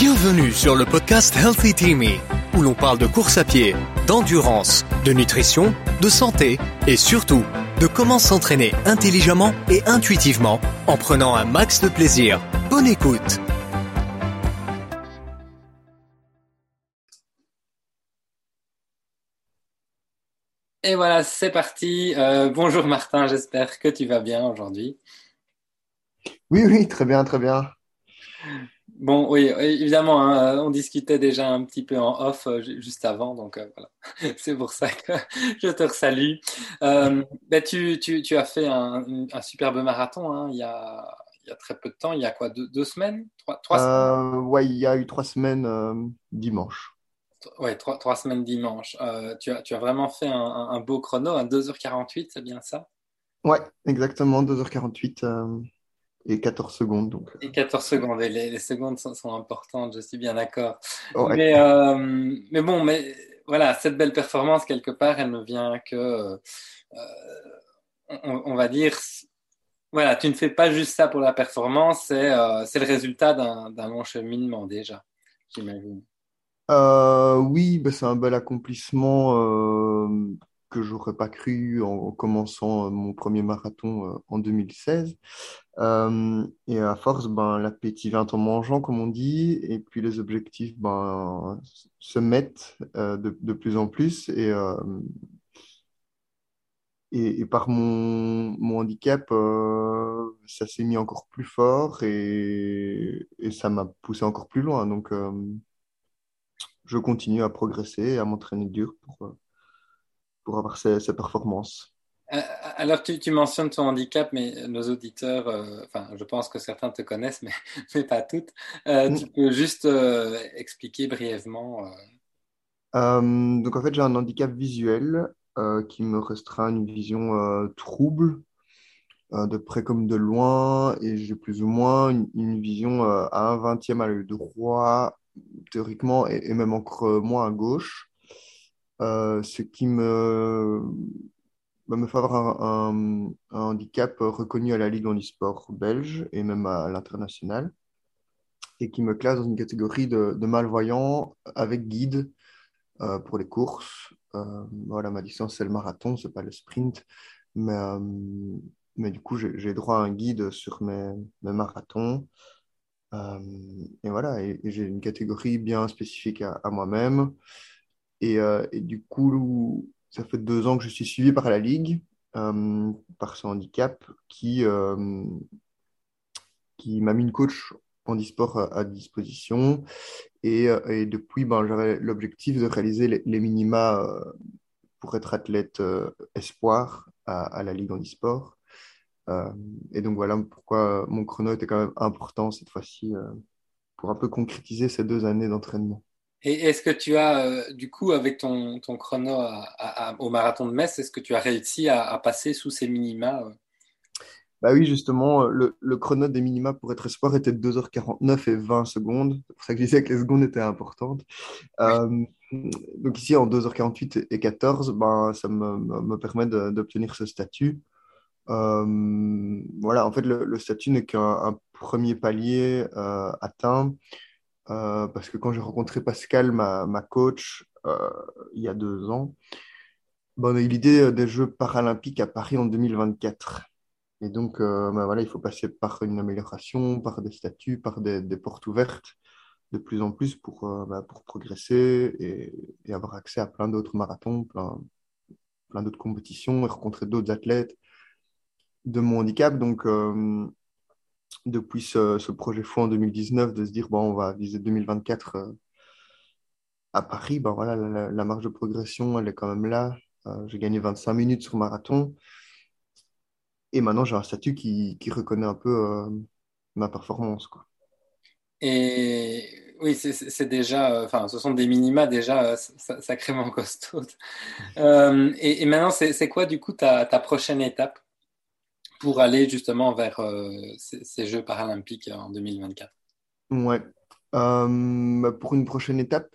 Bienvenue sur le podcast Healthy Teamy, où l'on parle de course à pied, d'endurance, de nutrition, de santé et surtout de comment s'entraîner intelligemment et intuitivement en prenant un max de plaisir. Bonne écoute Et voilà, c'est parti. Euh, bonjour Martin, j'espère que tu vas bien aujourd'hui. Oui, oui, très bien, très bien. Bon, oui, évidemment, hein, on discutait déjà un petit peu en off euh, juste avant, donc euh, voilà, c'est pour ça que je te salue. Euh, ben, tu, tu, tu, as fait un, un superbe marathon hein, il, y a, il, y a, très peu de temps, il y a quoi, deux, deux semaines? Trois, trois semaines? Ouais, il y a eu trois semaines dimanche. Ouais, trois, trois semaines dimanche. tu, as, tu as vraiment fait un, un beau chrono, un 2h48, c'est bien ça? Ouais, exactement, 2h48 et 14 secondes. Donc. Euh. Et 14 secondes, et les, secondes sont, importantes, je suis bien d'accord. Mais, euh, mais bon, mais voilà, cette belle performance, quelque part, elle ne vient que, euh, on, va dire, voilà, tu ne fais pas juste ça pour la performance, c'est le résultat d'un long cheminement déjà, j'imagine. oui, bah, c'est un bel accomplissement que j'aurais pas cru en, commençant euh, mon premier marathon euh, en 2016. Euh, et à force, ben, l'appétit vient en mangeant, comme on dit, et puis les objectifs ben, se mettent de, de, plus en plus. Et, et, par mon, mon handicap, ça s'est mis encore plus fort et, et ça m'a poussé encore plus loin. Donc, je continue à progresser, à m'entraîner dur pour avoir ces, performances. Euh, alors, tu, tu, mentionnes ton handicap, mais nos auditeurs, euh, enfin, je pense que certains te connaissent, mais, mais pas toutes. Euh. Tu peux juste expliquer brièvement Donc, en fait, j'ai un handicap visuel qui me restreint une vision trouble, de près comme de loin, et j'ai plus ou moins une, vision à un vingtième à l'œil droit, théoriquement, et, et, même encore moins à gauche. Euh, ce qui me, bah, me avoir un, handicap reconnu à la Ligue e-sport belge et même à l'international, et qui me classe dans une catégorie de, de malvoyants avec guide euh, pour les courses. Euh, voilà, ma distance, c'est le marathon, c'est pas le sprint, mais, mais du coup, j'ai droit à un guide sur mes, mes marathons. et voilà, j'ai une catégorie bien spécifique à moi-même. Euh, et, du coup, ça fait deux ans que je suis suivi par la Ligue, euh, par ce handicap, qui, euh, qui m'a mis une coach en e-sport à, disposition. Et, et depuis, ben, j'avais l'objectif de réaliser les, minima pour être athlète espoir à, la Ligue en e-sport. et donc voilà pourquoi mon chrono était quand même important cette fois-ci pour un peu concrétiser ces deux années d'entraînement. Et est-ce que tu as, euh, du coup, avec ton, ton chrono au marathon de Metz, est-ce que tu as réussi à, passer sous ces minima euh? bah oui, justement, le, le, chrono des minima pour être espoir était de 2h49 et 20 secondes. C'est pour ça que je disais que les secondes étaient importantes. Euh, donc ici, en 2h48 et 14, ben, ça me, me permet d'obtenir ce statut. voilà, en fait, le, le statut n'est qu'un premier palier atteint. Euh, parce que quand j'ai rencontré Pascal, ma, ma coach, euh, il y a deux ans, ben, on a eu l'idée euh, des Jeux paralympiques à Paris en 2024. Et donc, ben, voilà, il faut passer par une amélioration, par des statuts, par des, des portes ouvertes de plus en plus pour, ben, pour progresser et, et, avoir accès à plein d'autres marathons, plein, plein d'autres compétitions et rencontrer d'autres athlètes de mon handicap. Donc, depuis ce, projet fou en 2019 de se dire bon, on va viser 2024 euh, à Paris, ben voilà, la, marge de progression, elle est quand même là. Euh, j'ai gagné 25 minutes sur marathon. Et maintenant, j'ai un statut qui, reconnaît un peu euh, ma performance. Quoi. Et oui, c'est déjà, enfin, ce sont des minima déjà sacrément costauds. et, maintenant, c'est quoi du coup ta prochaine étape? Pour aller justement vers euh, ces, Jeux paralympiques en 2024 Ouais. Euh, bah, pour une prochaine étape,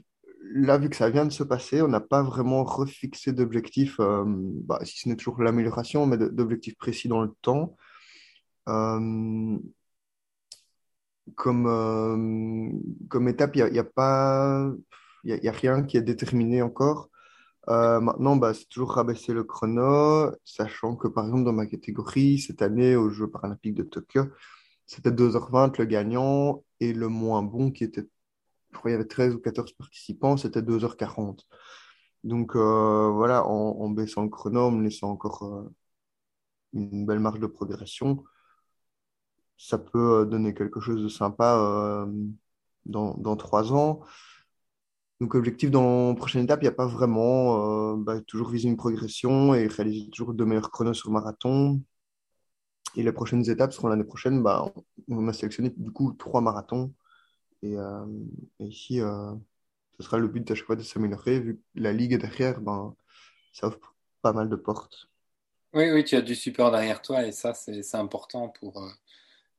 là, vu que ça vient de se passer, on n'a pas vraiment refixé d'objectifs, euh, bah, si ce n'est toujours l'amélioration, mais d'objectifs précis dans le temps. comme, comme étape, il n'y y a, il y a, rien qui est déterminé encore. Maintenant, bah, c'est toujours rabaisser le chrono, sachant que par exemple dans ma catégorie, cette année aux Jeux paralympiques de Tokyo, c'était 2h20 le gagnant et le moins bon qui était, je crois qu'il y avait 13 ou 14 participants, c'était 2h40. Donc euh, voilà, en, baissant le chrono, en me laissant encore euh, une belle marge de progression, ça peut euh, donner quelque chose de sympa dans, dans trois ans. Donc, objectif dans la prochaine étape, il n'y a pas vraiment. Bah, toujours viser une progression et réaliser toujours de meilleurs chronos sur marathon. Et les prochaines étapes seront l'année prochaine. Bah, on a sélectionné du coup trois marathons. Et, et ici, ce sera le but à chaque fois de s'améliorer. Vu que la ligue est derrière, ben, ça offre pas mal de portes. Oui, oui, tu as du support derrière toi et ça, c'est important pour, euh,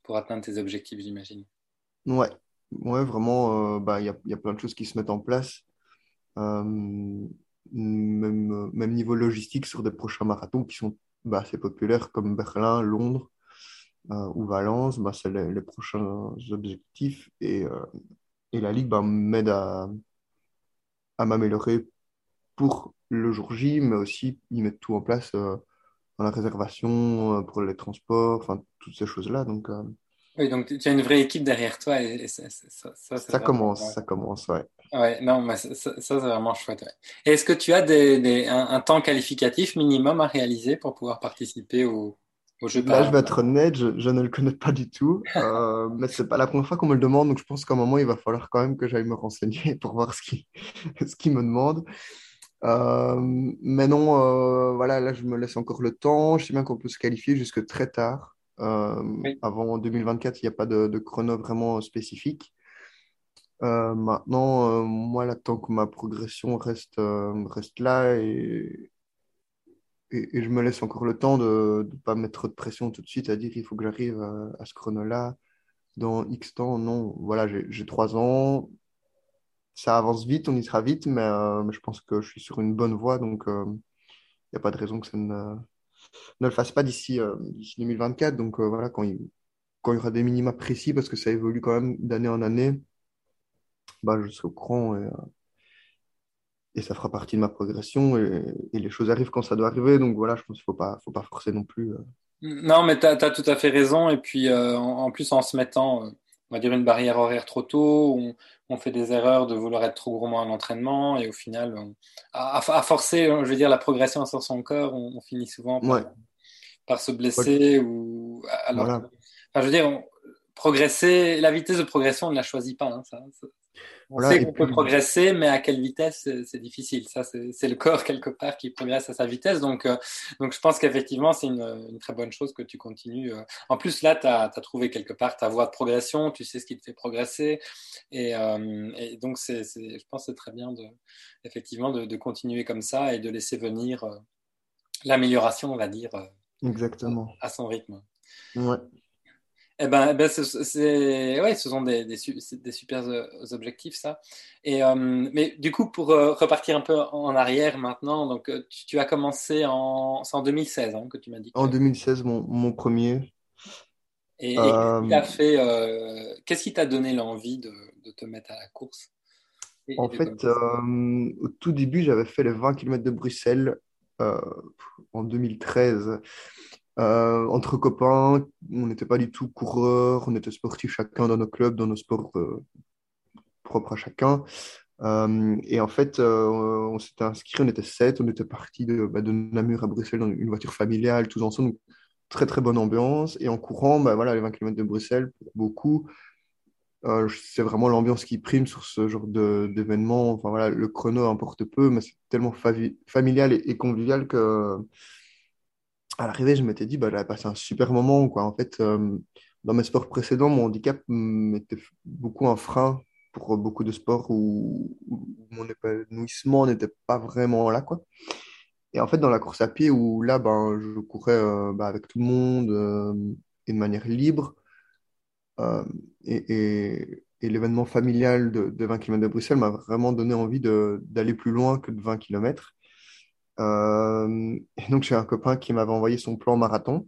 pour atteindre tes objectifs, j'imagine. Ouais, ouais vraiment, euh, bah, il y, a, plein de choses qui se mettent en place. Euh, même, même niveau logistique sur des prochains marathons qui sont bah, assez populaires comme Berlin, Londres ou Valence, bah, c'est les, prochains objectifs. Et, et la Ligue bah, m'aide à, à m'améliorer pour le jour J, mais aussi ils mettent tout en place euh, dans la réservation, euh, pour les transports, enfin toutes ces choses-là. Donc, euh, oui, donc tu as une vraie équipe derrière toi et, ça, ça, commence, ça commence, ouais. Ouais, non, mais ça, c'est vraiment chouette. Est-ce que tu as des, un, temps qualificatif minimum à réaliser pour pouvoir participer au, Là, je vais être honnête, je, ne le connais pas du tout, euh, mais c'est pas la première fois qu'on me le demande, donc je pense qu'à un moment, il va falloir quand même que j'aille me renseigner pour voir ce qu'il ce me demande. Euh, mais non, euh, voilà, là, je me laisse encore le temps. Je sais bien qu'on peut se qualifier jusque très tard. Euh, avant 2024, il n'y a pas de, de, chrono vraiment spécifique. maintenant, moi, là, tant que ma progression reste, reste là et, et, je me laisse encore le temps de ne pas mettre trop de pression tout de suite à dire il faut que j'arrive à, ce chrono-là dans X temps. Non, voilà, j'ai trois ans. Ça avance vite, on y sera vite, mais, euh, je pense que je suis sur une bonne voie, donc il euh, n'y a pas de raison que ça ne, ne le fasse pas d'ici 2024. Euh, donc voilà, quand il, quand il y aura des minima précis, parce que ça évolue quand même d'année en année, bah, je serai au courant et, et ça fera partie de ma progression et, les choses arrivent quand ça doit arriver. Donc voilà, je pense qu'il ne faut pas, faut pas forcer non plus. Euh. Non, mais tu as, tout à fait raison. Et puis euh, en, plus, en se mettant, euh, on va dire, une barrière horaire trop tôt, on, on, fait des erreurs de vouloir être trop gourmand à l'entraînement et au final, à, forcer, je veux dire, la progression sur son corps, on, finit souvent par, se blesser ou alors. Enfin, je veux dire, progresser, la vitesse de progression, on ne la choisit pas. Hein, ça, on sait qu'on peut progresser, mais à quelle vitesse, c'est difficile. Ça, c'est le corps quelque part qui progresse à sa vitesse. Donc, euh, donc je pense qu'effectivement, c'est une, une, très bonne chose que tu continues. Euh. En plus, là, tu as, trouvé quelque part ta voie de progression, tu sais ce qui te fait progresser. Et, euh, et donc, c'est je pense que c'est très bien de, effectivement de, de, continuer comme ça et de laisser venir l'amélioration, on va dire, Exactement. à son rythme. Ouais. Eh ben, eh ben c'est, ouais, ce sont des, des, des, super euh, objectifs, ça. Et, euh, mais du coup, pour euh, repartir un peu en arrière maintenant, donc tu, as commencé en, en 2016 hein, que tu m'as dit. En 2016, mon, mon premier. Et, et fait, qu'est-ce qui t'a donné l'envie de, de, te mettre à la course En fait, au tout début, j'avais fait les 20 km de Bruxelles en 2013. Euh, entre copains, on n'était pas du tout coureurs, on était sportifs chacun dans nos clubs, dans nos sports euh, propres à chacun. Euh, et en fait, on s'était inscrit, on était sept, on était parti de, bah, de, Namur à Bruxelles dans une voiture familiale, tous ensemble. Très très bonne ambiance. Et en courant, bah, voilà, les 20 km de Bruxelles, pour beaucoup, c'est vraiment l'ambiance qui prime sur ce genre d'événement. Enfin voilà, le chrono importe peu, mais c'est tellement familial et, convivial que à l'arrivée, je m'étais dit, bah, j'avais passé un super moment. Quoi. En fait, euh, dans mes sports précédents, mon handicap était beaucoup un frein pour beaucoup de sports où, mon épanouissement n'était pas vraiment là. Quoi. Et en fait, dans la course à pied, où là, ben, je courais euh, bah, avec tout le monde euh, et de manière libre, et, et, l'événement familial de, de, 20 km de Bruxelles m'a vraiment donné envie d'aller plus loin que de 20 km. Euh, et donc, j'ai un copain qui m'avait envoyé son plan marathon.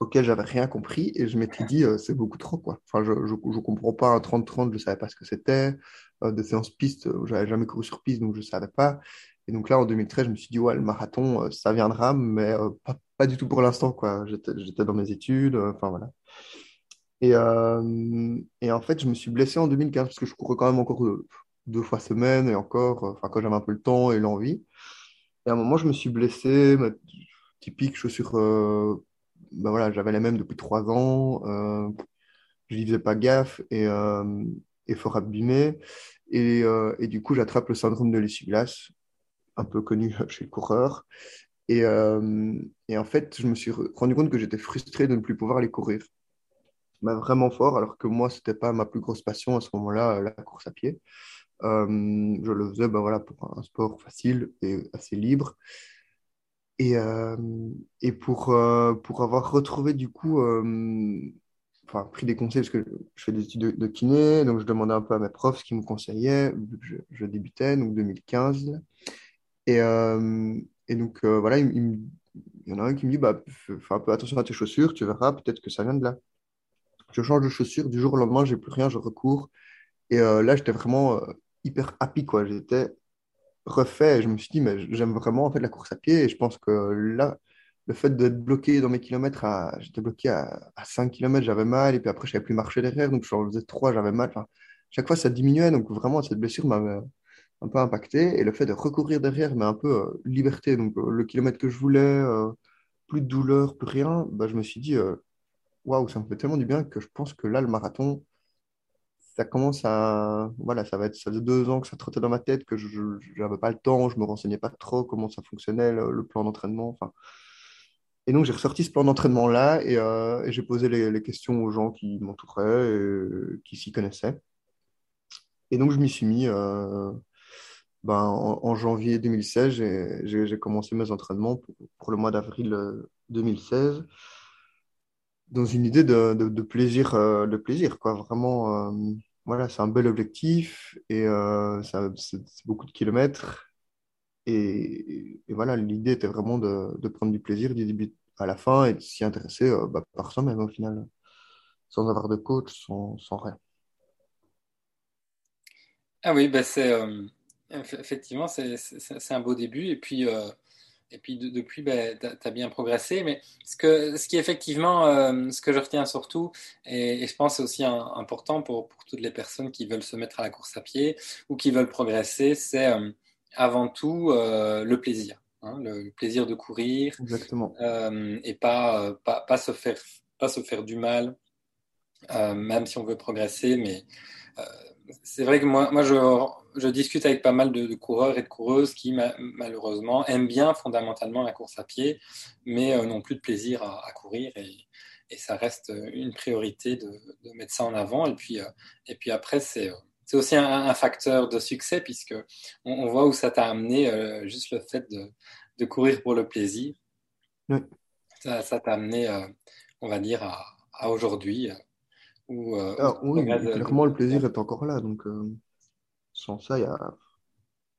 auquel j'avais rien compris et je m'étais dit, c'est beaucoup trop, quoi. Enfin, je ne comprends pas un 30-30, je ne savais pas ce que c'était. des séances pistes, j'avais jamais couru sur piste, donc je ne savais pas. Et donc là, en 2013, je me suis dit, ouais, le marathon, ça viendra, mais pas, du tout pour l'instant, quoi. J'étais dans mes études, enfin voilà. Et, et, en fait, je me suis blessé en 2015 parce que je courais quand même encore deux fois semaine et encore, enfin, quand j'avais un peu le temps et l'envie. Et à un moment, je me suis blessé, ma typique chaussure, euh, ben voilà, j'avais la même depuis trois ans, euh, je n'y faisais pas gaffe et, euh, fort abîmé. Et, euh, et, du coup, j'attrape le syndrome de l'essuie-glace, un peu connu chez le coureur. Et, en fait, je me suis rendu compte que j'étais frustré de ne plus pouvoir aller courir. Mais vraiment fort, alors que moi, c'était pas ma plus grosse passion à ce moment-là, la course à pied. Euh, je le faisais ben voilà, pour un sport facile et assez libre. Et, euh, et pour, euh, pour avoir retrouvé du coup, enfin pris des conseils, parce que je fais des études de, kiné, donc je demandais un peu à mes profs ce qu'ils me conseillaient, je, débutais, donc 2015. Et, et donc voilà, il, y en a un qui me dit, bah, fais peu attention à tes chaussures, tu verras, peut-être que ça vient de là. Je change de chaussures, du jour au lendemain, j'ai plus rien, je recours. Et là, j'étais vraiment hyper happy, quoi. J'étais refait. Et je me suis dit, mais j'aime vraiment en fait la course à pied. Et je pense que là, le fait d'être bloqué dans mes kilomètres, j'étais bloqué à... à 5 km, j'avais mal. Et puis après, je savais plus marcher derrière. Donc, je faisais 3, j'avais mal. Chaque fois, ça diminuait. Donc, vraiment, cette blessure m'avait un peu impacté. Et le fait de recourir derrière, mais un peu euh, liberté. Donc, euh, le kilomètre que je voulais, euh, plus de douleur, plus rien. Bah, je me suis dit, waouh, ça me fait tellement du bien que je pense que là, le marathon, ça commence à. Voilà, ça va être. Ça faisait deux ans que ça trottait dans ma tête, que je n'avais pas le temps, je me renseignais pas trop comment ça fonctionnait, le, plan d'entraînement. Enfin. Et donc, j'ai ressorti ce plan d'entraînement-là et, euh, j'ai posé les, questions aux gens qui m'entouraient et qui s'y connaissaient. Et donc, je m'y suis mis. Euh, ben, en, janvier 2016, j'ai commencé mes entraînements pour, le mois d'avril 2016 euh, dans une idée de plaisir, de plaisir, quoi. Vraiment, voilà, c'est un bel objectif et euh, c'est beaucoup de kilomètres. Et, voilà, l'idée était vraiment de, prendre du plaisir du début à la fin et de s'y intéresser euh, bah, par soi-même au final, sans avoir de coach, sans, rien. Ah oui, bah euh, effectivement c'est un beau début. Et puis, euh, et puis depuis, ben, tu as bien progressé. Mais ce, que, ce qui est effectivement, euh, ce que je retiens surtout, et, je pense aussi important pour, pour, toutes les personnes qui veulent se mettre à la course à pied ou qui veulent progresser, c'est euh, avant tout euh, le plaisir. Hein, le plaisir de courir. Exactement. et pas, pas, pas, se faire, pas se faire du mal, même si on veut progresser. Mais c'est vrai que moi, moi je je discute avec pas mal de, coureurs et de coureuses qui, malheureusement, aiment bien fondamentalement la course à pied, mais euh, n'ont plus de plaisir à, courir. Et, ça reste une priorité de, mettre ça en avant. Et puis, euh, et puis après, c'est aussi un, facteur de succès, puisque on, voit où ça t'a amené, euh, juste le fait de, courir pour le plaisir. Ça t'a amené, on va dire, à, aujourd'hui. Où, ah, oui, clairement, le plaisir est encore là. Donc, sans ça, y a...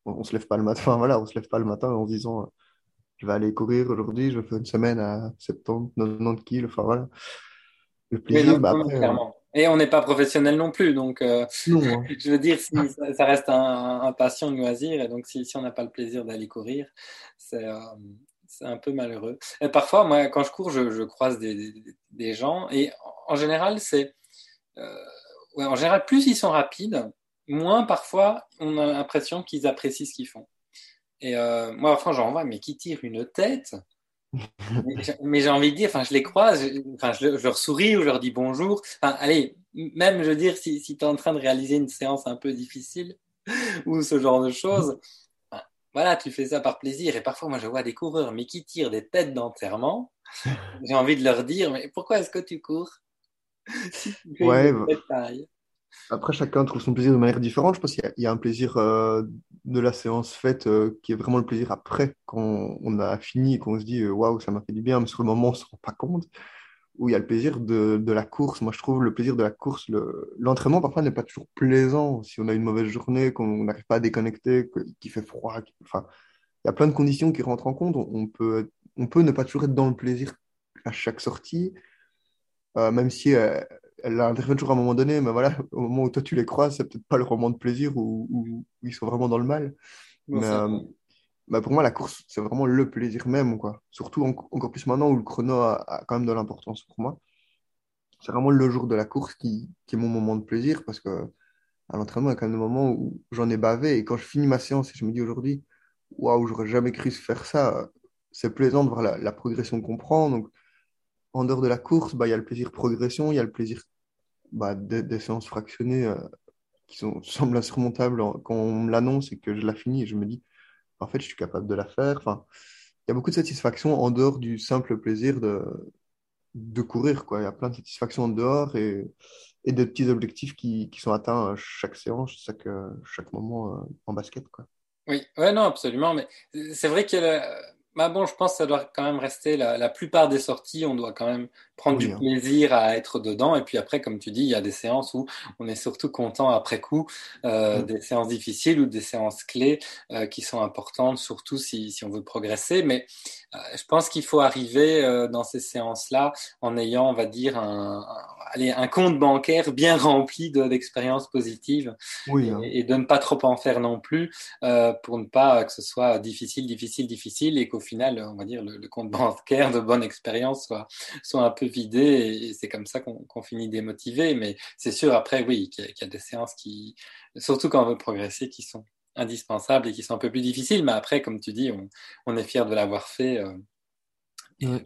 on, se lève pas le matin. Enfin, voilà, on se lève pas le matin en se disant je vais aller courir aujourd'hui, je fais une semaine à 70, 90 kilos. Enfin voilà. Le plaisir, bah, euh, Et on n'est pas professionnel non plus, donc euh, hein. je veux dire, ça, reste un, un, passion, de loisir, et donc si, si on n'a pas le plaisir d'aller courir, c'est euh, un peu malheureux. Et parfois, moi, quand je cours, je, je croise des, des, gens, et en général, c'est, ouais, en général, plus ils sont rapides, moins parfois on a l'impression qu'ils apprécient ce qu'ils font. Et euh, moi, parfois, j'en vois, mais qui tire une tête. mais j'ai envie de dire, enfin, je les croise, enfin, je, leur souris ou je leur dis bonjour. Enfin, allez, même, je veux dire, si, si tu es en train de réaliser une séance un peu difficile ou ce genre de choses, voilà, tu fais ça par plaisir. Et parfois, moi, je vois des coureurs, mais qui tirent des têtes d'enterrement. j'ai envie de leur dire, mais pourquoi est-ce que tu cours ouais, après, chacun trouve son plaisir de manière différente. Je pense qu'il y, a un plaisir euh, de la séance faite euh, qui est vraiment le plaisir après, quand on a fini et qu'on se dit euh, waouh, ça m'a fait du bien, mais sur le moment, on ne se rend pas compte. Ou il y a le plaisir de, de, la course. Moi, je trouve le plaisir de la course, l'entraînement parfois n'est pas toujours plaisant. Si on a une mauvaise journée, qu'on n'arrive pas à déconnecter, qu'il fait froid, enfin, il y a plein de conditions qui rentrent en compte. On, peut, on peut ne pas toujours être dans le plaisir à chaque sortie. même si elle intervient toujours à un moment donné, mais voilà, au moment où toi tu les croises, c'est peut-être pas le moment de plaisir où, ils sont vraiment dans le mal. mais, bah, pour moi, la course, c'est vraiment le plaisir même, quoi. Surtout encore plus maintenant où le chrono a, quand même de l'importance pour moi. C'est vraiment le jour de la course qui, qui, est mon moment de plaisir parce que à l'entraînement, il y a quand même des moments où j'en ai bavé et quand je finis ma séance et je me dis aujourd'hui, waouh, j'aurais jamais cru faire ça, c'est plaisant de voir la, progression qu'on prend. Donc, en dehors de la course, bah, il y a le plaisir progression, il y a le plaisir bah, des, séances fractionnées euh, qui semblent insurmontables quand on me l'annonce et que je la finis et je me dis, en fait, je suis capable de la faire. Enfin, il y a beaucoup de satisfaction en dehors du simple plaisir de, courir. Il y a plein de satisfaction en dehors et, et de petits objectifs qui, sont atteints chaque séance, chaque, chaque moment euh, en basket. Quoi. Oui, ouais, non, absolument. Mais c'est vrai que bah bon, je pense que ça doit quand même rester la, plupart des sorties, on doit quand même prendre du hein. plaisir à être dedans. Et puis après, comme tu dis, il y a des séances où on est surtout content après coup, euh, mm. des séances difficiles ou des séances clés euh, qui sont importantes, surtout si, si on veut progresser. Mais euh, je pense qu'il faut arriver dans ces séances-là en ayant, on va dire, un, allez, un compte bancaire bien rempli d'expériences positives hein. et, de ne pas trop en faire non plus pour ne pas que ce soit difficile, difficile, difficile et qu'au final, on va dire, le, compte bancaire de bonne expérience soit, soit un peu vidé et, c'est comme ça qu'on finit démotivé. Mais c'est sûr, après, oui, qu'il y, a des séances qui, surtout quand on veut progresser, qui sont indispensables et qui sont un peu plus difficiles. Mais après, comme tu dis, on, est fier de l'avoir fait. Euh.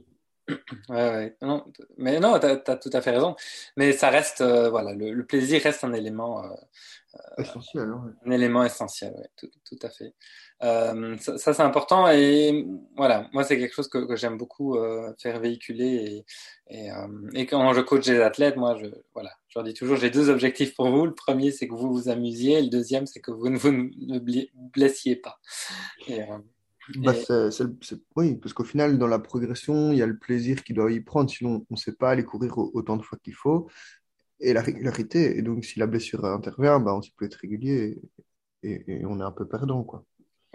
Ouais. ouais, Non, mais non, tu as, tout à fait raison. Mais ça reste, euh, voilà, le, plaisir reste un élément euh, essentiel. Un élément essentiel, tout, tout, à fait. ça, c'est important et voilà, moi c'est quelque chose que, que j'aime beaucoup faire véhiculer et, et, et, quand je coach des athlètes, moi je voilà, je leur dis toujours j'ai deux objectifs pour vous. Le premier c'est que vous vous amusiez, et le deuxième c'est que vous ne vous blessiez pas. Bah, oui, parce qu'au final, dans la progression, il y a le plaisir qu'il doit y prendre, sinon on ne sait pas aller courir autant de fois qu'il faut, et la régularité. Et donc, si la blessure intervient, bah, on ne sait plus être régulier et, et, on est un peu perdant. Quoi.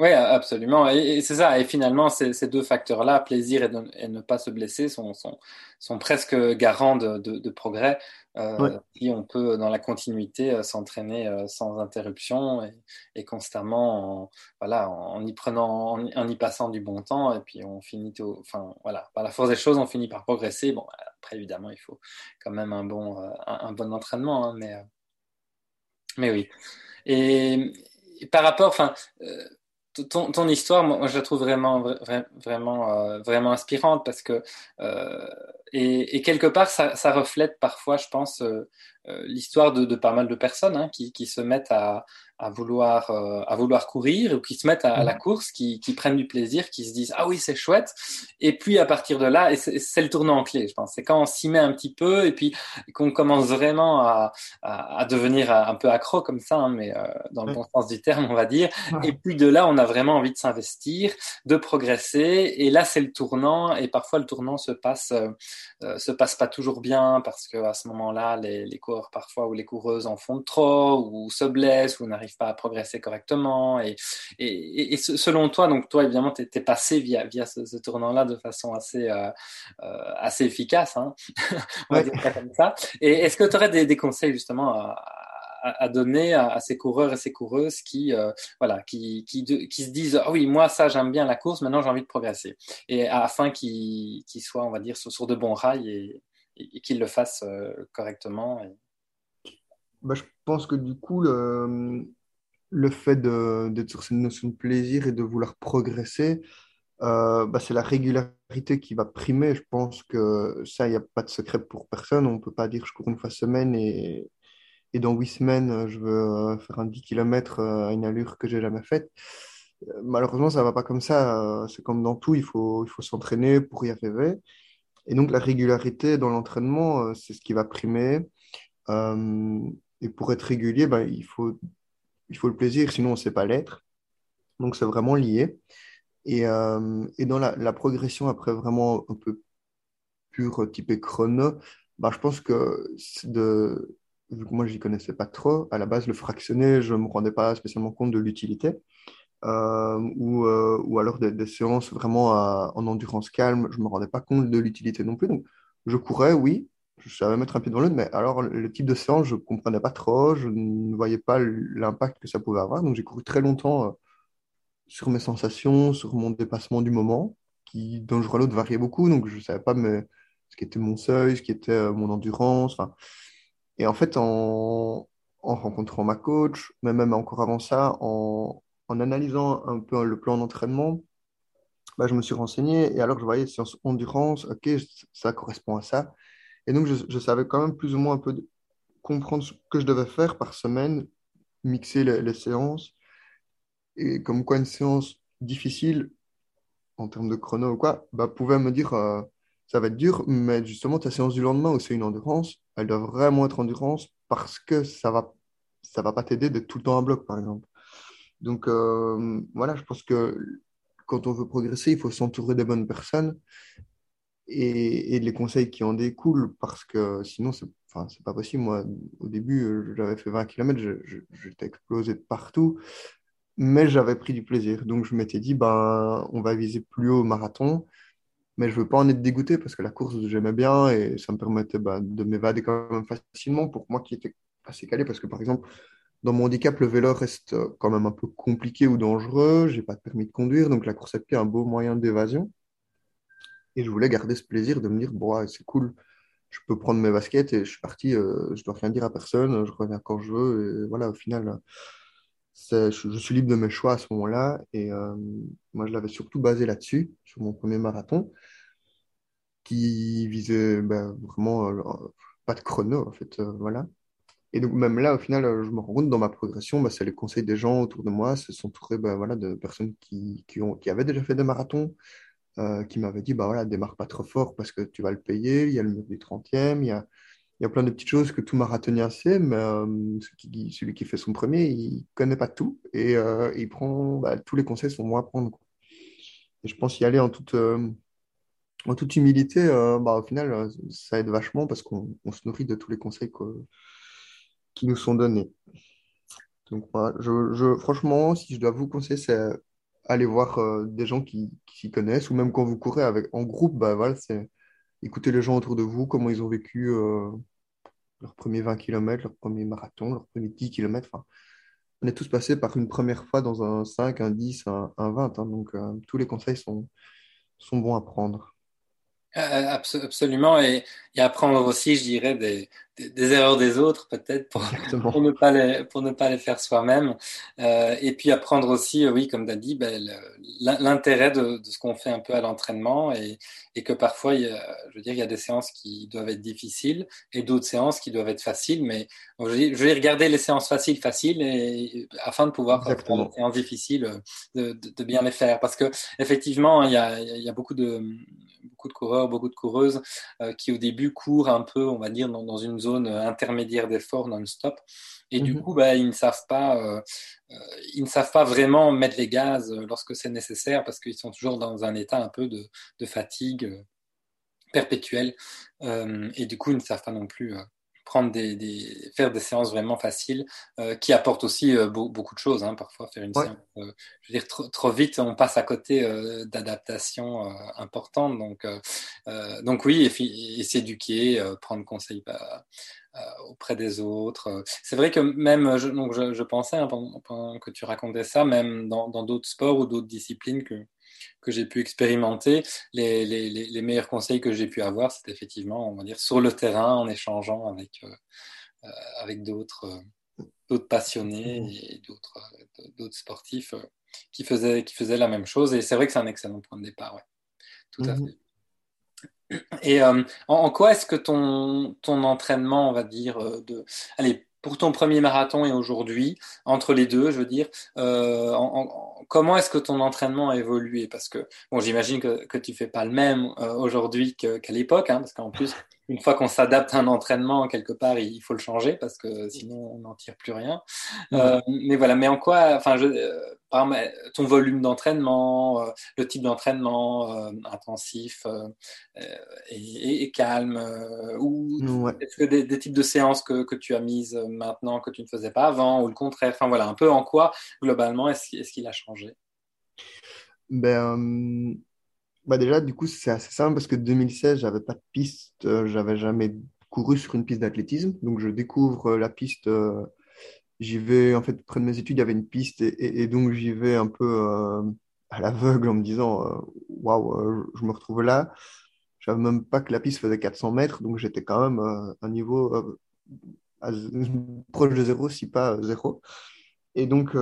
Oui, absolument. Et, c'est ça. Et finalement, ces, ces deux facteurs-là, plaisir et, ne pas se blesser, sont, sont, sont presque garants de, de, de progrès. Euh, Si on peut, dans la continuité, euh, s'entraîner euh, sans interruption et, et constamment, en, voilà, en y prenant, en, y passant du bon temps, et puis on finit, au, enfin, voilà, par la force des choses, on finit par progresser. Bon, après, évidemment, il faut quand même un bon, euh, un, bon entraînement, hein, mais, mais oui. Et, et par rapport, enfin ton, ton, histoire, moi, je la trouve vraiment, vraiment, euh, vraiment inspirante parce que euh, et, et, quelque part, ça, ça, reflète parfois, je pense, euh, l'histoire de, de, pas mal de personnes hein, qui, qui, se mettent à, à vouloir euh, à vouloir courir ou qui se mettent à, la mhm. course, qui, qui, prennent du plaisir, qui se disent ah oui c'est chouette. Et puis à partir de là, et c'est le tournant clé, je pense. C'est quand on s'y met un petit peu et puis qu'on commence vraiment à, à, à, devenir un peu accro comme ça, hein, mais euh, dans le bon sens du terme on va dire. Et puis de là, on a vraiment envie de s'investir, de progresser. Et là c'est le tournant. Et parfois le tournant se passe euh, se passe pas toujours bien parce que à ce moment-là les, les parfois ou les coureuses en font trop ou se blessent ou n'arrivent pas à progresser correctement. Et, et, et selon toi, donc toi, évidemment, tu es, passé via, via ce, tournant-là de façon assez, euh, euh, assez efficace, hein on va dire ça comme ça. Et est-ce que tu aurais des, des, conseils justement à, à, donner à, ces coureurs et ces coureuses qui, euh, voilà, qui, qui, qui, se disent ah oui moi ça j'aime bien la course maintenant j'ai envie de progresser et afin qu'ils soient on va dire sur, sur de bons rails et, et, qu'ils le fassent correctement. Bah, je pense que du coup le, fait d'être sur cette notion de plaisir et de vouloir progresser, euh, bah, c'est la régularité qui va primer. Je pense que ça, il n'y a pas de secret pour personne. On ne peut pas dire je cours une fois semaine et, et dans huit semaines, je veux euh, faire un 10 km euh, à une allure que j'ai jamais faite. Malheureusement, ça ne va pas comme ça. C'est comme dans tout, il faut, il faut s'entraîner pour y arriver. Et donc, la régularité dans l'entraînement, c'est ce qui va primer. Et pour être régulier, bah, il faut il faut le plaisir, sinon on ne sait pas l'être. Donc c'est vraiment lié. Et, euh, et dans la, progression après vraiment un peu pure, type chrono, bah, je pense que de, vu que moi je n'y connaissais pas trop, à la base le fractionné, je ne me rendais pas spécialement compte de l'utilité. Euh, ou, euh, ou alors des, séances vraiment en endurance calme, je ne me rendais pas compte de l'utilité non plus. Donc je courais, oui, savais mettre un pied dans l'autre, mais alors le type de séance, je ne comprenais pas trop, je ne voyais pas l'impact que ça pouvait avoir. Donc j'ai couru très longtemps euh, sur mes sensations, sur mon dépassement du moment, qui d'un jour à l'autre variait beaucoup. Donc je ne savais pas ce qui était mon seuil, ce qui était euh, mon endurance. Et en fait, en, rencontrant ma coach, mais même encore avant ça, en, analysant un peu le plan d'entraînement, bah, je me suis renseigné et alors je voyais sciences endurance, ok, ça correspond à ça. Et donc, je, savais quand même plus ou moins un peu comprendre ce que je devais faire par semaine, mixer les, séances. Et comme quoi, une séance difficile, en termes de chrono ou quoi, bah, pouvait me dire euh, ça va être dur, mais justement, ta séance du lendemain où c'est une endurance, elle doit vraiment être endurance parce que ça va, ça va pas t'aider d'être tout le temps à bloc, par exemple. Donc, euh, voilà, je pense que quand on veut progresser, il faut s'entourer des bonnes personnes et, les conseils qui en découlent, parce que sinon, c'est enfin, pas possible. Moi, au début, euh, j'avais fait 20 km, j'étais explosé partout, mais j'avais pris du plaisir. Donc, je m'étais dit, ben, on va viser plus haut au marathon, mais je veux pas en être dégoûté parce que la course, j'aimais bien et ça me permettait ben, de m'évader quand même facilement pour moi qui était assez calé, parce que par exemple, dans mon handicap, le vélo reste quand même un peu compliqué ou dangereux. J'ai pas de permis de conduire, donc la course à pied est un beau moyen d'évasion. Et je voulais garder ce plaisir de me dire, bon, c'est cool, je peux prendre mes baskets et je suis parti, euh, je dois rien dire à personne, je reviens quand je veux. Et voilà, au final, je, suis libre de mes choix à ce moment-là. Et euh, moi, je l'avais surtout basé là-dessus, sur mon premier marathon, qui visait ben, vraiment euh, pas de chrono, en fait. voilà. Et donc, même là, au final, je me rends compte dans ma progression, ben, c'est les conseils des gens autour de moi, c'est s'entourer ben, voilà, de personnes qui, qui avaient déjà fait des marathons, euh, qui m'avait dit, bah voilà, démarre pas trop fort parce que tu vas le payer, il y a le mur du 30e, il y a, il y a plein de petites choses que tout marathonien sait, mais euh, celui qui fait son premier, il connaît pas tout et euh, il prend, bah, tous les conseils sont bons à prendre. Et je pense y aller en toute, en toute humilité, bah, au final, ça aide vachement parce qu'on se nourrit de tous les conseils qui nous sont donnés. Donc, je, franchement, si je dois vous conseiller, c'est aller voir euh, des gens qui, s'y connaissent, ou même quand vous courez avec, en groupe, bah, voilà, c'est écouter les gens autour de vous, comment ils ont vécu euh, leurs premiers 20 km, leur premier marathon, leurs premiers 10 km. Enfin, on est tous passés par une première fois dans un 5, un 10, un, 20, hein, donc euh, tous les conseils sont bons à prendre. Absolument, et, et apprendre aussi, je dirais, des, des, erreurs des autres peut-être pour, pour, ne pas les pour ne pas les faire soi-même. Euh, et puis apprendre aussi euh, oui comme tu as dit ben, l'intérêt de, de, ce qu'on fait un peu à l'entraînement. Et, et que parfois il y a, je veux dire il y a des séances qui doivent être difficiles et d'autres séances qui doivent être faciles. Mais je, vais regarder les séances faciles faciles et afin de pouvoir faire les séances difficiles de, de, de, bien les faire. Parce que effectivement il y a, il y a beaucoup de beaucoup de coureurs beaucoup de coureuses euh, qui au début courent un peu on va dire dans, dans une zone intermédiaire d'effort non-stop. Et du mhm. coup, bah, ils ne savent pas, euh, euh, ils ne savent pas vraiment mettre les gaz lorsque c'est nécessaire parce qu'ils sont toujours dans un état un peu de, fatigue euh, perpétuelle. et du coup, ils ne savent pas non plus prendre des, faire des séances vraiment faciles qui apportent aussi beaucoup de choses. Hein. Parfois, faire une séance, je veux dire, trop, vite, on passe à côté d'adaptations importantes. Donc, donc oui, et, s'éduquer, prendre conseil bah, auprès des autres. C'est vrai que même, je, donc je, pensais hein, pendant, que tu racontais ça, même dans d'autres sports ou d'autres disciplines que que j'ai pu expérimenter, les, les, les, meilleurs conseils que j'ai pu avoir, c'était effectivement, on va dire, sur le terrain, en échangeant avec, euh, euh, avec d'autres euh, d'autres passionnés mmh. et d'autres d'autres sportifs qui, faisaient, qui faisaient la même chose. Et c'est vrai que c'est un excellent point de départ, ouais. Tout à mmh. fait. Et en, en, quoi est-ce que ton, ton entraînement, on va dire, de... Allez, pour ton premier marathon et aujourd'hui, entre les deux, je veux dire, euh, comment est-ce que ton entraînement a évolué? Parce que, bon, j'imagine que, que tu fais pas le même euh, aujourd'hui qu'à l'époque, hein, parce qu'en plus, une fois qu'on s'adapte à un entraînement, quelque part, il faut le changer parce que sinon on n'en tire plus rien. Euh, mais voilà, mais en quoi, enfin, je, euh, par ton volume d'entraînement, euh, le type d'entraînement intensif et, et, calme, ou est-ce que des, des, types de séances que, que, tu as mises maintenant que tu ne faisais pas avant, ou le contraire, enfin voilà, un peu en quoi globalement est-ce est qu'il a changé? Ben, bah déjà, du coup, c'est assez simple parce que 2016, j'avais pas de piste, j'avais jamais couru sur une piste d'athlétisme. Donc, je découvre la piste. j'y vais, en fait, près de mes études, il y avait une piste et, donc j'y vais un peu à l'aveugle en me disant Waouh, je me retrouve là. Je savais même pas que la piste faisait 400 mètres, donc j'étais quand même à un niveau proche de zéro, si pas zéro. Et donc,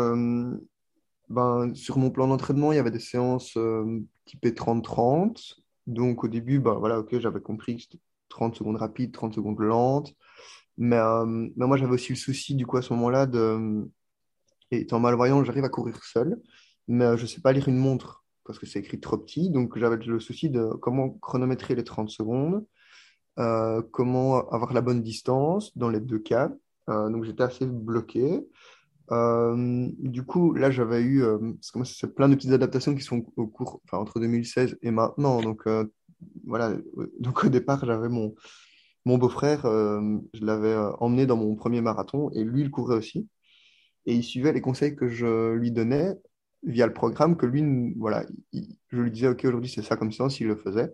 ben, sur mon plan d'entraînement, il y avait des séances euh, typées 30-30. Donc au début, ben, voilà, ok, j'avais compris que c'était 30 secondes rapides, 30 secondes lentes. Mais, euh, mais moi, j'avais aussi le souci, du coup, à ce moment-là, de... étant malvoyant, j'arrive à courir seul, mais euh, je ne sais pas lire une montre parce que c'est écrit trop petit. Donc j'avais le souci de comment chronométrer les 30 secondes, comment avoir la bonne distance dans les deux cas. donc j'étais assez bloqué. Euh, du coup, là, j'avais eu, euh, plein de petites adaptations qui sont au cours, enfin, entre 2016 et maintenant. Donc, euh, voilà. Donc, au départ, j'avais mon, mon beau-frère, je l'avais emmené dans mon premier marathon et lui, il courait aussi. Et il suivait les conseils que je lui donnais via le programme que lui, voilà, je lui disais, OK, aujourd'hui, c'est ça comme ça, s'il le faisait.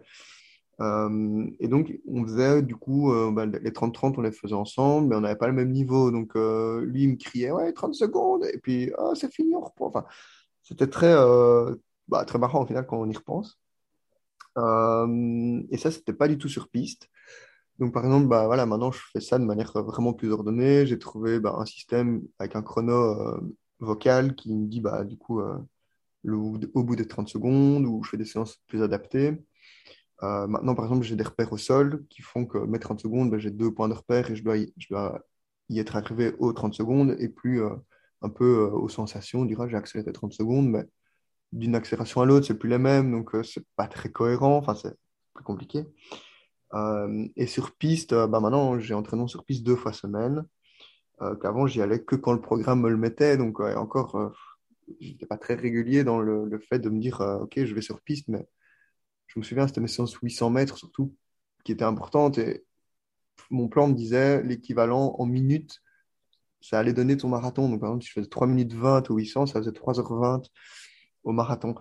Euh, et donc, on faisait du coup, euh, bah, les 30-30, on les faisait ensemble, mais on n'avait pas le même niveau. Donc, euh, lui, il me criait, ouais, 30 secondes, et puis, ah, c'est fini, on reprend. Enfin, c'était très, bah, très marrant au final quand on y repense. et ça, c'était pas du tout sur piste. Donc, par exemple, bah, voilà, maintenant, je fais ça de manière vraiment plus ordonnée. J'ai trouvé bah, un système avec un chrono vocal qui me dit, bah, du coup, au bout des 30 secondes, où je fais des séances plus adaptées. Euh, maintenant, par exemple, j'ai des repères au sol qui font que mes 30 secondes, ben, j'ai deux points de repère et je dois y, être arrivé aux 30 secondes et plus euh, un peu euh, aux sensations. On dira, j'ai accéléré 30 secondes, mais d'une accélération à l'autre, c'est plus les mêmes, donc c'est pas très cohérent, enfin, c'est plus compliqué. et sur piste, bah, maintenant, j'ai entraînement sur piste deux fois semaine, qu'avant, j'y allais que quand le programme me le mettait, donc encore, j'étais pas très régulier dans le, fait de me dire, OK, je vais sur piste, mais je me souviens, c'était mes séances 800 mètres surtout, qui étaient importantes. Et mon plan me disait l'équivalent en minutes, ça allait donner ton marathon. Donc, par exemple, si je faisais 3 minutes 20 au 800, ça faisait 3h20 au marathon.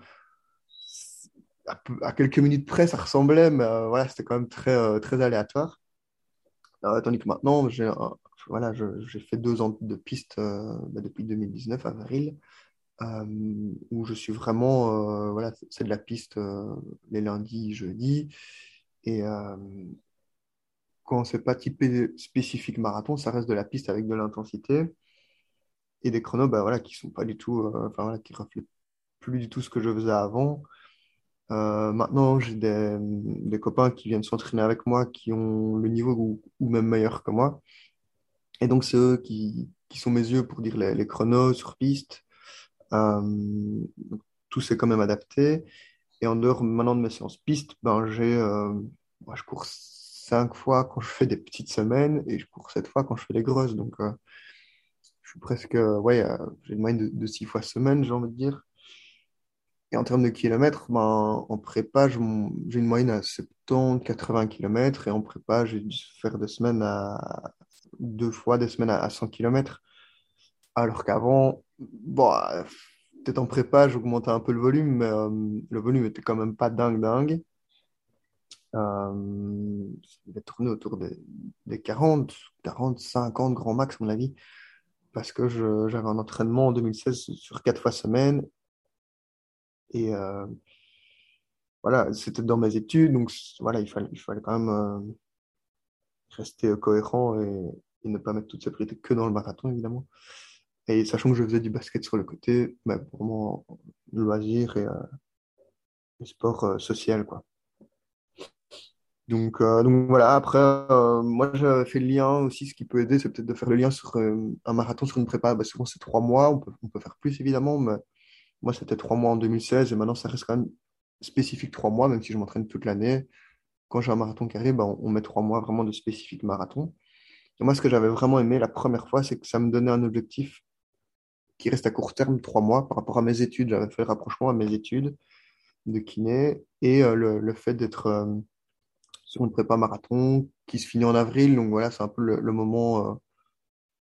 À, quelques minutes près, ça ressemblait, mais euh, voilà, c'était quand même très, euh, très aléatoire. Euh, tandis que maintenant, j'ai fait deux ans de piste bah, depuis 2019 à avril. Euh, où je suis vraiment, euh, voilà, c'est de la piste euh, les lundis, jeudis. Et quand c'est pas typé spécifique marathon, ça reste de la piste avec de l'intensité et des chronos bah, voilà, qui sont pas du tout, enfin voilà, qui reflètent plus du tout ce que je faisais avant. maintenant, j'ai des, copains qui viennent s'entraîner avec moi qui ont le niveau ou, même meilleur que moi. Et donc, c'est eux qui, sont mes yeux pour dire les chronos sur piste. Euh, tout s'est quand même adapté. Et en dehors maintenant de mes séances piste, ben, j'ai, euh, je cours cinq fois quand je fais des petites semaines et je cours sept fois quand je fais des grosses. Donc, euh, je suis presque, ouais, j'ai une moyenne de, six fois semaine, j'ai envie de dire. Et en termes de kilomètres, ben, en prépa, j'ai une moyenne à 70-80 km et en prépa, j'ai dû faire des semaines à deux fois des semaines à 100 km. Alors qu'avant, bon, peut-être en prépa, j'augmentais un peu le volume, mais euh, le volume était quand même pas dingue, dingue. Euh, il a tourné autour des, 40, 40, 50 grands max, à mon avis, parce que j'avais un entraînement en 2016 sur 4 fois semaine. Et euh, voilà, c'était dans mes études, donc voilà, il fallait, quand même euh, rester cohérent et, ne pas mettre toutes ses priorités que dans le marathon, évidemment. Et sachant que je faisais du basket sur le côté, bah, mon loisir et, euh, sport euh, social, quoi. Donc, euh, donc voilà, après, moi j'avais fait le lien aussi, ce qui peut aider, c'est peut-être de faire le lien sur un marathon, sur une prépa. Bah, souvent c'est trois mois, on peut, on peut faire plus évidemment, mais moi c'était trois mois en 2016 et maintenant ça reste quand même spécifique trois mois, même si je m'entraîne toute l'année. Quand j'ai un marathon qui arrive, bah, on, on met trois mois vraiment de spécifique marathon. Et moi, ce que j'avais vraiment aimé la première fois, c'est que ça me donnait un objectif qui reste à court terme, trois mois, par rapport à mes études. J'avais fait le rapprochement à mes études de kiné et euh, le, fait d'être euh, sur une prépa marathon qui se finit en avril. Donc voilà, c'est un peu le, moment euh,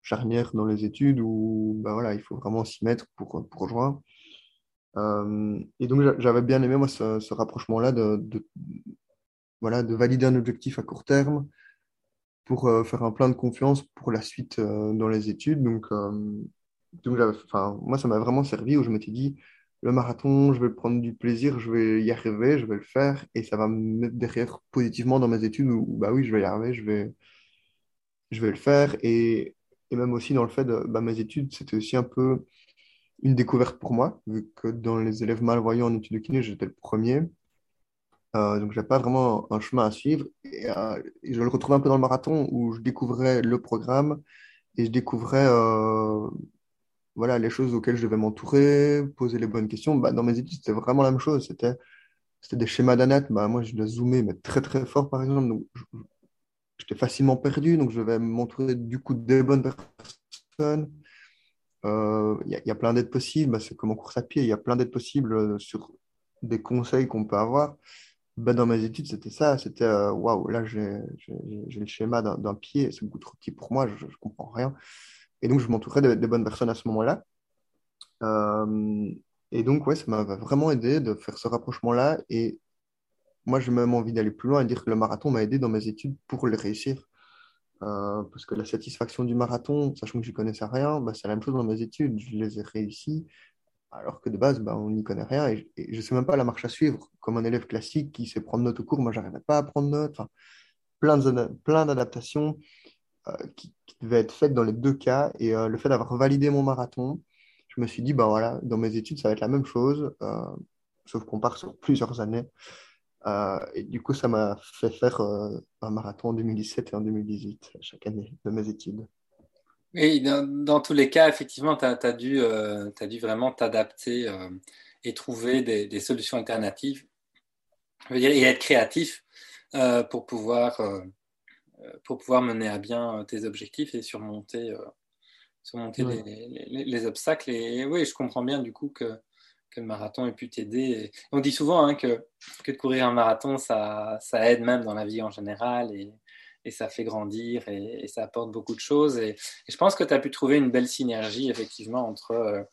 charnière dans les études où ben voilà, il faut vraiment s'y mettre pour, pour rejoindre. et donc j'avais bien aimé moi ce, rapprochement-là de, voilà, de valider un objectif à court terme pour faire un plein de confiance pour la suite dans les études. Donc, donc moi, ça m'a vraiment servi où je m'étais dit, le marathon, je vais prendre du plaisir, je vais y arriver, je vais le faire et ça va me mettre derrière positivement dans mes études où, bah oui, je vais y arriver, je vais, je vais le faire. Et, et même aussi dans le fait de bah, mes études, c'était aussi un peu une découverte pour moi, vu que dans les élèves malvoyants en études de kiné, j'étais le premier. Euh, donc, je n'avais pas vraiment un chemin à suivre. Euh, et, je le retrouvais un peu dans le marathon où je découvrais le programme et je découvrais euh, voilà, les choses auxquelles je devais m'entourer, poser les bonnes questions. Bah, dans mes études, c'était vraiment la même chose. C'était, c'était des schémas d'ANET. Bah, moi, je dois zoomer, mais très, très fort, par exemple. Donc, j'étais facilement perdu. Donc, je devais m'entourer du coup des bonnes personnes. Euh, il y, a plein d'aides possibles. Bah, c'est comme en course à pied. Il y a plein d'aides possibles euh, sur des conseils qu'on peut avoir. Bah, dans mes études, c'était ça. C'était euh, waouh, là, j'ai le schéma d'un pied. C'est beaucoup trop petit pour moi. Je ne comprends rien. Et donc, je m'entourais des bonnes personnes à ce moment-là. Euh, et donc, ouais, ça m'a vraiment aidé de faire ce rapprochement-là. Et moi, j'ai même envie d'aller plus loin et dire que le marathon m'a aidé dans mes études pour le réussir. Euh, parce que la satisfaction du marathon, sachant que je n'y connaissais rien, bah, c'est la même chose dans mes études. Je les ai réussis, alors que de base, bah, on n'y connaît rien. Et, je ne sais même pas la marche à suivre. Comme un élève classique qui sait prendre note au cours, moi, je n'arrivais pas à prendre note. Enfin, plein d'adaptations. Euh, qui, devait être faite dans les deux cas. Et euh, le fait d'avoir validé mon marathon, je me suis dit, ben voilà, dans mes études, ça va être la même chose, euh, sauf qu'on part sur plusieurs années. et du coup, ça m'a fait faire un marathon en 2017 et en 2018, chaque année de mes études. Oui, dans, tous les cas, effectivement, tu as, as dû vraiment t'adapter et trouver des, solutions alternatives. Je veux dire, et être créatif pour pouvoir pour pouvoir mener à bien euh, tes objectifs et surmonter, euh, surmonter les, obstacles. Et, oui, je comprends bien du coup que, que le marathon ait pu t'aider. On dit souvent hein, que, que de courir un marathon, ça, ça aide même dans la vie en général et, et ça fait grandir et, ça apporte beaucoup de choses. Et, je pense que tu as pu trouver une belle synergie effectivement entre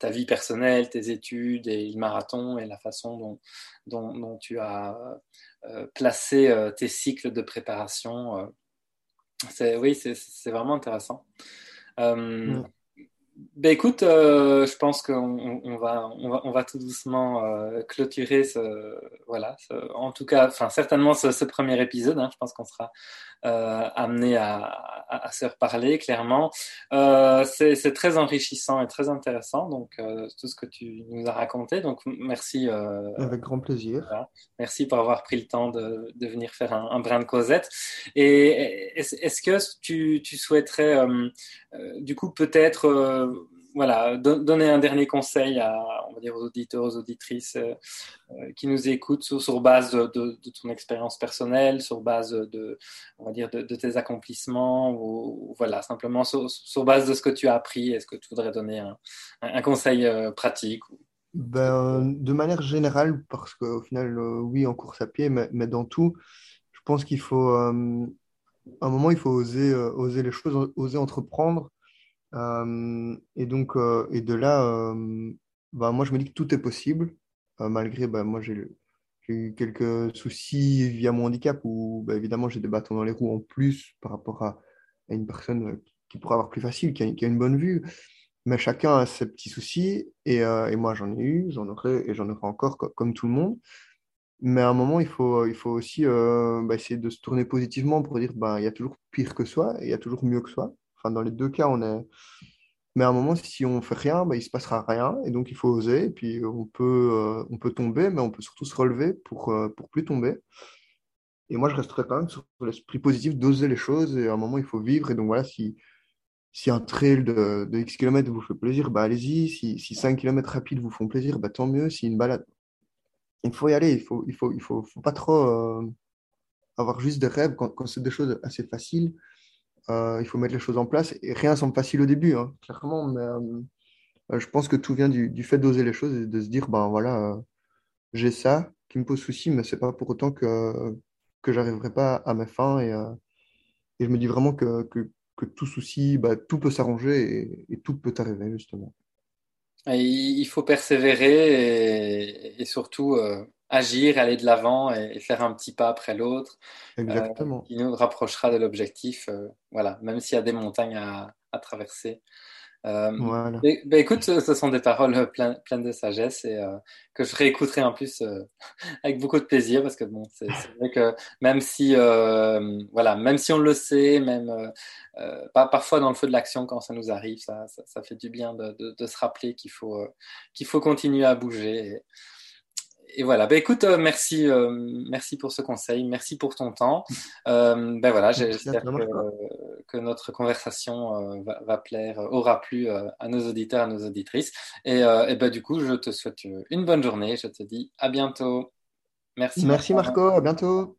ta vie personnelle, tes études et le marathon et la façon dont, tu as euh, euh, tes cycles de préparation. Euh. oui, c'est vraiment intéressant. Ben écoute, je pense qu'on on va, on va, on va tout doucement clôturer ce, voilà, en tout cas, enfin certainement ce, premier épisode. Hein, je pense qu'on sera euh, amené à, à, se reparler clairement. Euh, c'est très enrichissant et très intéressant, donc euh, tout ce que tu nous as raconté. Donc merci. Avec grand plaisir. Merci pour avoir pris le temps de, de venir faire un, un, brin de causette. Et est-ce que tu, tu souhaiterais, du coup, peut-être voilà, donner un dernier conseil à, on va dire, aux auditeurs, aux auditrices euh, euh, qui nous écoutent sur, base de, ton expérience personnelle, sur base de, on va dire, de, tes accomplissements, ou, voilà, simplement sur, base de ce que tu as appris. Est-ce que tu voudrais donner un, conseil euh, pratique ben, De manière générale, parce qu'au final, oui, en course à pied, mais, mais dans tout, je pense qu'il faut, à un moment, il faut oser, oser les choses, oser entreprendre et donc, euh, et de là, euh, bah, moi, je me dis que tout est possible, malgré, bah, moi, j'ai eu quelques soucis via mon handicap où, bah, évidemment, j'ai des bâtons dans les roues en plus par rapport à, une personne qui pourrait avoir plus facile, qui a, une bonne vue. Mais chacun a ses petits soucis, et, et moi, j'en ai eu, j'en aurai, et j'en aurai encore, comme tout le monde. Mais à un moment, il faut, il faut aussi bah, essayer de se tourner positivement pour dire bah, il y a toujours pire que soi et il y a toujours mieux que soi. Enfin, dans les deux cas, on est. Mais à un moment, si on fait rien, bah, il se passera rien. Et donc, il faut oser. Et puis, on peut, euh, on peut tomber, mais on peut surtout se relever pour, euh, plus tomber. Et moi, je resterai quand même sur l'esprit positif d'oser les choses. Et à un moment, il faut vivre. Et donc, voilà, si, si un trail de, de X km vous fait plaisir, bah, allez-y. Si, si 5 km rapides vous font plaisir, bah, tant mieux. Si une balade. Il faut y aller. Il faut, il faut, il faut, faut pas trop euh, avoir juste des rêves quand, quand c'est des choses assez faciles. Euh, il faut mettre les choses en place. Et rien semble facile au début, hein, clairement, mais euh, je pense que tout vient du, fait d'oser les choses et de se dire, ben voilà, euh, j'ai ça qui me pose souci, mais c'est pas pour autant que, j'arriverai pas à mes fins. Et, et je me dis vraiment que, que, tout souci, bah, tout peut s'arranger et, tout peut arriver, justement. il faut persévérer et, surtout agir, aller de l'avant et, faire un petit pas après l'autre. Exactement. qui nous rapprochera de l'objectif, voilà, même s'il y a des montagnes à, à traverser. Euh, voilà. bah, écoute, ce sont des paroles pleines, pleines de sagesse et euh, que je réécouterai en plus euh, avec beaucoup de plaisir parce que bon, c'est vrai que même si, euh, voilà, même si on le sait, même pas parfois dans le feu de l'action quand ça nous arrive, ça, ça, ça fait du bien de, de, de se rappeler qu'il faut qu'il faut continuer à bouger. Et, et voilà, ben écoute, euh, merci, euh, merci pour ce conseil, merci pour ton temps. Euh, ben voilà, j'espère que, que, notre conversation va, va, plaire, aura plu à nos auditeurs, à nos auditrices. Et, et ben du coup, je te souhaite une bonne journée. Je te dis à bientôt. Merci. Merci Marco, à bientôt.